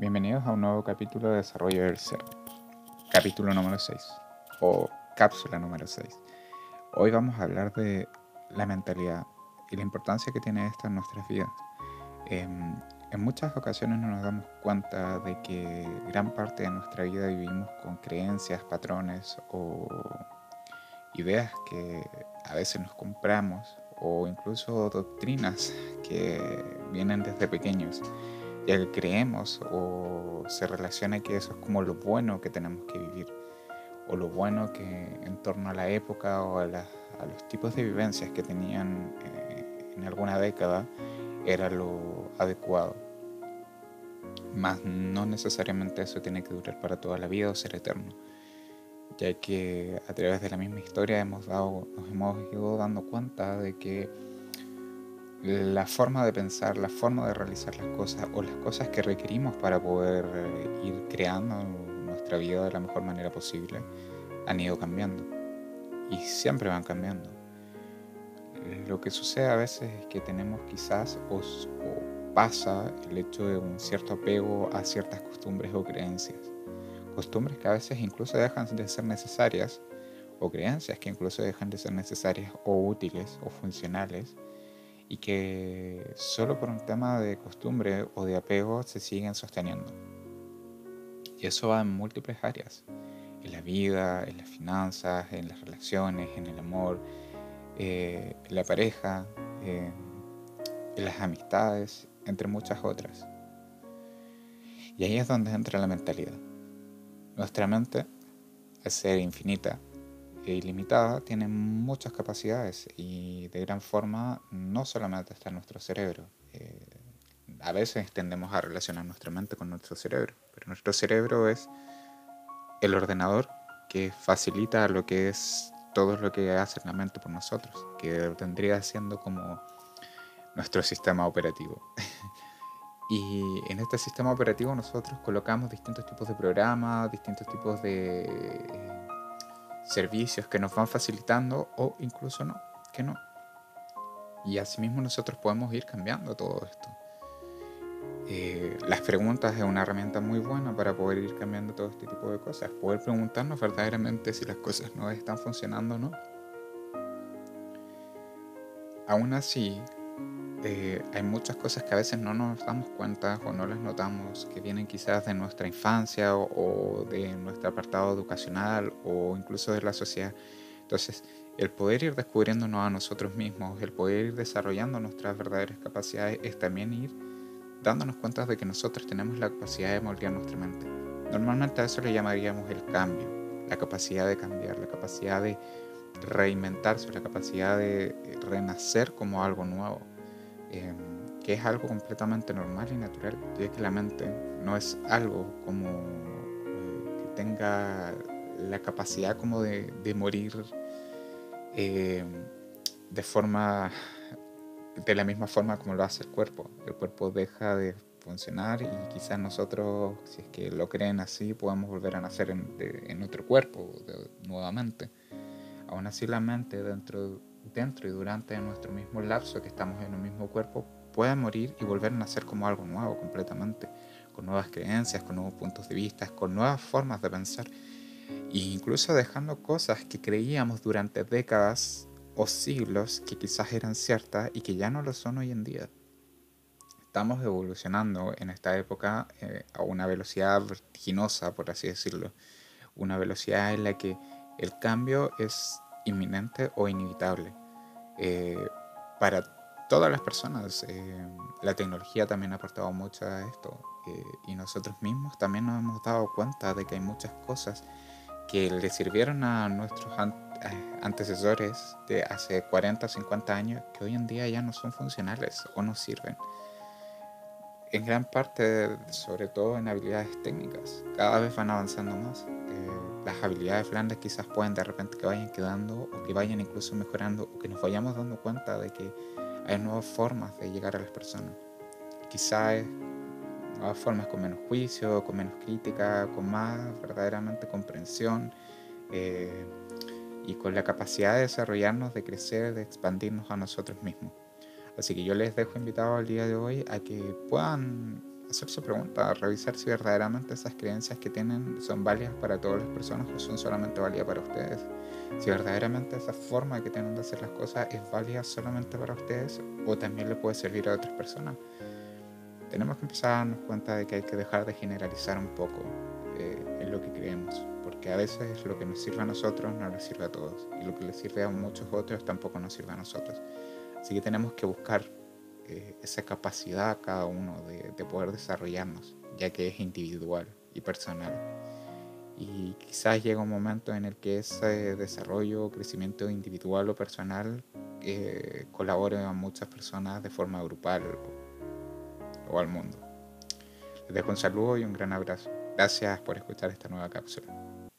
Bienvenidos a un nuevo capítulo de Desarrollo del Ser, capítulo número 6 o cápsula número 6. Hoy vamos a hablar de la mentalidad y la importancia que tiene esta en nuestras vidas. Em, en muchas ocasiones no nos damos cuenta de que gran parte de nuestra vida vivimos con creencias, patrones o ideas que a veces nos compramos o incluso doctrinas que vienen desde pequeños que creemos o se relaciona que eso es como lo bueno que tenemos que vivir o lo bueno que en torno a la época o a, los tipos de vivencias que tenían eh, en alguna década era lo adecuado. Más no necesariamente eso tiene que durar para toda la vida o ser eterno, ya que a través de la misma historia hemos dado, nos hemos ido dando cuenta de que la forma de pensar, la forma de realizar las cosas o las cosas que requerimos para poder eh, ir creando nuestra vida de la mejor manera posible han ido cambiando y siempre van cambiando. Lo que sucede a veces es que tenemos quizás o, pasa el hecho de un cierto apego a ciertas costumbres o creencias. Costumbres que a veces incluso dejan de ser necesarias o creencias que incluso dejan de ser necesarias o útiles o funcionales y que solo por un tema de costumbre o de apego se siguen sosteniendo. Y eso va en múltiples áreas, en la vida, en las finanzas, en las relaciones, en el amor, eh, en la pareja, en las amistades, entre muchas otras. Y ahí es donde entra la mentalidad. Nuestra mente, al ser infinita, ilimitada tiene muchas capacidades y de gran forma no solamente está en nuestro cerebro. Eh, a veces tendemos a relacionar nuestra mente con nuestro cerebro, pero nuestro cerebro es el ordenador que facilita lo que es todo lo que hace la mente por nosotros, que tendría siendo como nuestro sistema operativo. y en este sistema operativo nosotros colocamos distintos tipos de programas, distintos tipos de servicios que nos van facilitando o incluso no, que no. Y asimismo nosotros podemos ir cambiando todo esto. Eh, las preguntas es una herramienta muy buena para poder ir cambiando todo este tipo de cosas. Poder preguntarnos verdaderamente si las cosas no están funcionando o no. Aún así, eh, hay muchas cosas que a veces no nos damos cuenta o no las notamos, que vienen quizás de nuestra infancia o, de nuestro apartado educacional o incluso de la sociedad. Entonces, el poder ir descubriéndonos a nosotros mismos, el poder ir desarrollando nuestras verdaderas capacidades, es también ir dándonos cuenta de que nosotros tenemos la capacidad de moldear nuestra mente. Normalmente a eso le llamaríamos el cambio, la capacidad de cambiar, la capacidad de reinventarse, la capacidad de renacer como algo nuevo. Em, que es algo completamente normal y natural, ya que la mente no es algo como eh, que tenga la capacidad como de, morir em, de forma de la misma forma como lo hace el cuerpo. El cuerpo deja de funcionar y quizás nosotros, si es que lo creen así, podamos volver a nacer en, otro cuerpo nuevamente. Aún así la mente dentro dentro y durante nuestro mismo lapso que estamos en un mismo cuerpo, pueda morir y volver a nacer como algo nuevo completamente, con nuevas creencias, con nuevos puntos de vista, con nuevas formas de pensar, e incluso dejando cosas que creíamos durante décadas o siglos que quizás eran ciertas y que ya no lo son hoy en día. Estamos evolucionando en esta época eh, a una velocidad vertiginosa, por así decirlo, una velocidad en la que el cambio es inminente o inevitable. Eh, para todas las personas, eh, la tecnología también ha aportado mucho a esto eh, y nosotros mismos también nos hemos dado cuenta de que hay muchas cosas que le sirvieron a nuestros antecesores de hace 40 o 50 años que hoy en día ya no son funcionales o no sirven. En gran parte, sobre todo en habilidades técnicas, cada vez van avanzando más las habilidades blandas quizás pueden de repente que vayan quedando o que vayan incluso mejorando o que nos vayamos dando cuenta de que hay nuevas formas de llegar a las personas. Quizás nuevas formas con menos juicio, con menos crítica, con más verdaderamente comprensión eh, y con la capacidad de desarrollarnos, de crecer, de expandirnos a nosotros mismos. Así que yo les dejo invitado al día de hoy a que puedan hacerse preguntas, revisar si verdaderamente esas creencias que tienen son válidas para todas las personas o son solamente válidas para ustedes. Si verdaderamente esa forma que tienen de hacer las cosas es válida solamente para ustedes o también le puede servir a otras personas. Tenemos que empezar a darnos cuenta de que hay que dejar de generalizar un poco eh, en lo que creemos, porque a veces lo que nos sirve a nosotros no nos sirve a todos y lo que les sirve a muchos otros tampoco nos sirve a nosotros. Así que tenemos que buscar eh, esa capacidad cada uno de, de, poder desarrollarnos, ya que es individual y personal. Y quizás llega un momento en el que ese desarrollo, crecimiento individual o personal eh, colabore a muchas personas de forma grupal o, o al mundo. Les dejo un saludo y un gran abrazo. Gracias por escuchar esta nueva cápsula.